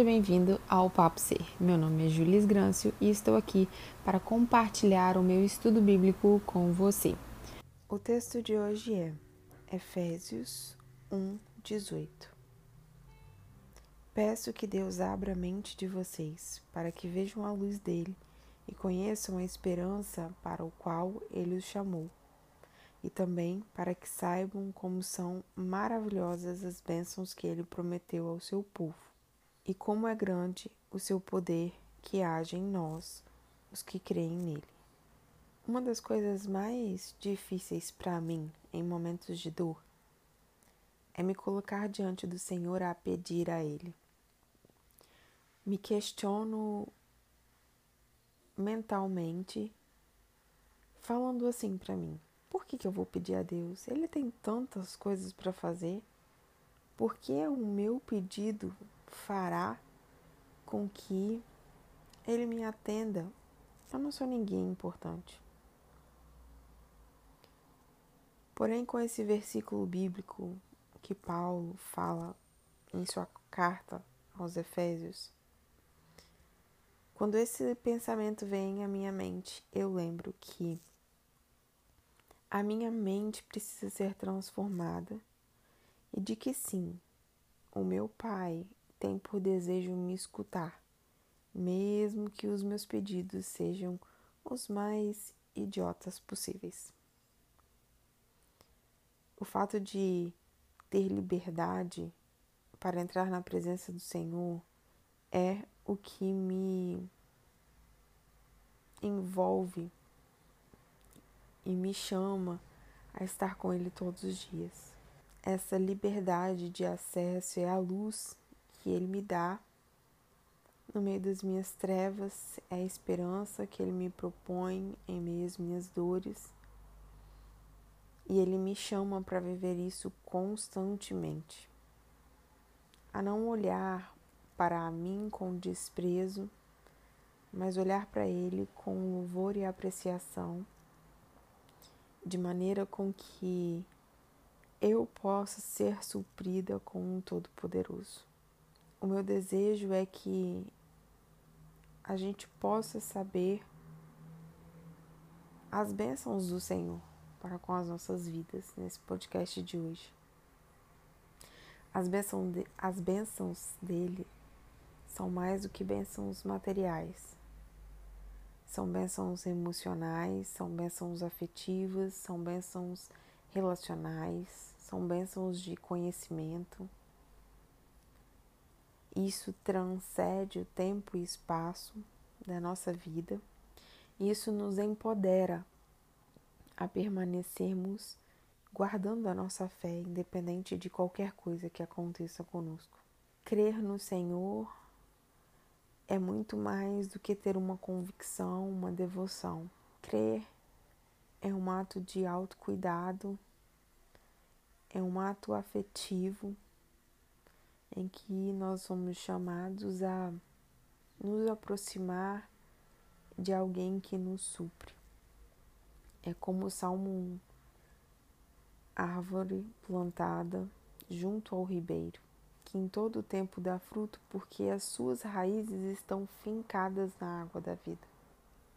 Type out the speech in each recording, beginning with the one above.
Seja bem-vindo ao Papo Ser. Meu nome é Julis Grâncio e estou aqui para compartilhar o meu estudo bíblico com você. O texto de hoje é Efésios 1, 18. Peço que Deus abra a mente de vocês para que vejam a luz dele e conheçam a esperança para o qual ele os chamou, e também para que saibam como são maravilhosas as bênçãos que ele prometeu ao seu povo e como é grande o seu poder que age em nós, os que creem nele. Uma das coisas mais difíceis para mim em momentos de dor é me colocar diante do Senhor a pedir a Ele. Me questiono mentalmente, falando assim para mim: por que, que eu vou pedir a Deus? Ele tem tantas coisas para fazer. Por que o meu pedido fará com que ele me atenda. Eu não sou ninguém importante. Porém, com esse versículo bíblico que Paulo fala em sua carta aos Efésios, quando esse pensamento vem à minha mente, eu lembro que a minha mente precisa ser transformada e de que sim, o meu Pai, tem por desejo me escutar, mesmo que os meus pedidos sejam os mais idiotas possíveis. O fato de ter liberdade para entrar na presença do Senhor é o que me envolve e me chama a estar com Ele todos os dias. Essa liberdade de acesso é a luz que Ele me dá no meio das minhas trevas, é a esperança que Ele me propõe em meio às minhas dores. E Ele me chama para viver isso constantemente. A não olhar para mim com desprezo, mas olhar para Ele com louvor e apreciação, de maneira com que eu possa ser suprida com um Todo-Poderoso. O meu desejo é que a gente possa saber as bênçãos do Senhor para com as nossas vidas nesse podcast de hoje. As bênçãos, de, as bênçãos dele são mais do que bênçãos materiais. São bênçãos emocionais, são bênçãos afetivas, são bênçãos relacionais, são bênçãos de conhecimento isso transcende o tempo e espaço da nossa vida. Isso nos empodera a permanecermos guardando a nossa fé, independente de qualquer coisa que aconteça conosco. Crer no Senhor é muito mais do que ter uma convicção, uma devoção. Crer é um ato de autocuidado, é um ato afetivo em que nós somos chamados a nos aproximar de alguém que nos supre. É como o Salmo 1, árvore plantada junto ao ribeiro, que em todo o tempo dá fruto, porque as suas raízes estão fincadas na água da vida.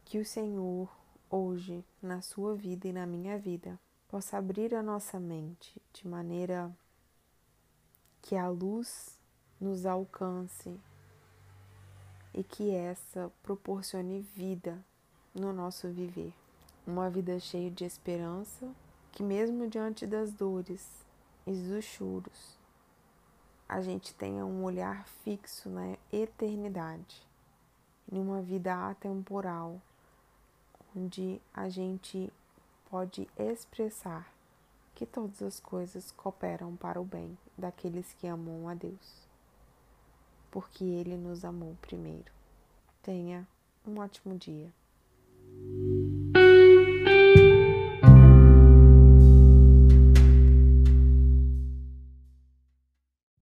Que o Senhor, hoje, na sua vida e na minha vida, possa abrir a nossa mente de maneira que a luz nos alcance e que essa proporcione vida no nosso viver. Uma vida cheia de esperança, que mesmo diante das dores e dos choros, a gente tenha um olhar fixo na eternidade, em uma vida atemporal, onde a gente pode expressar que todas as coisas cooperam para o bem daqueles que amam a Deus, porque Ele nos amou primeiro. Tenha um ótimo dia.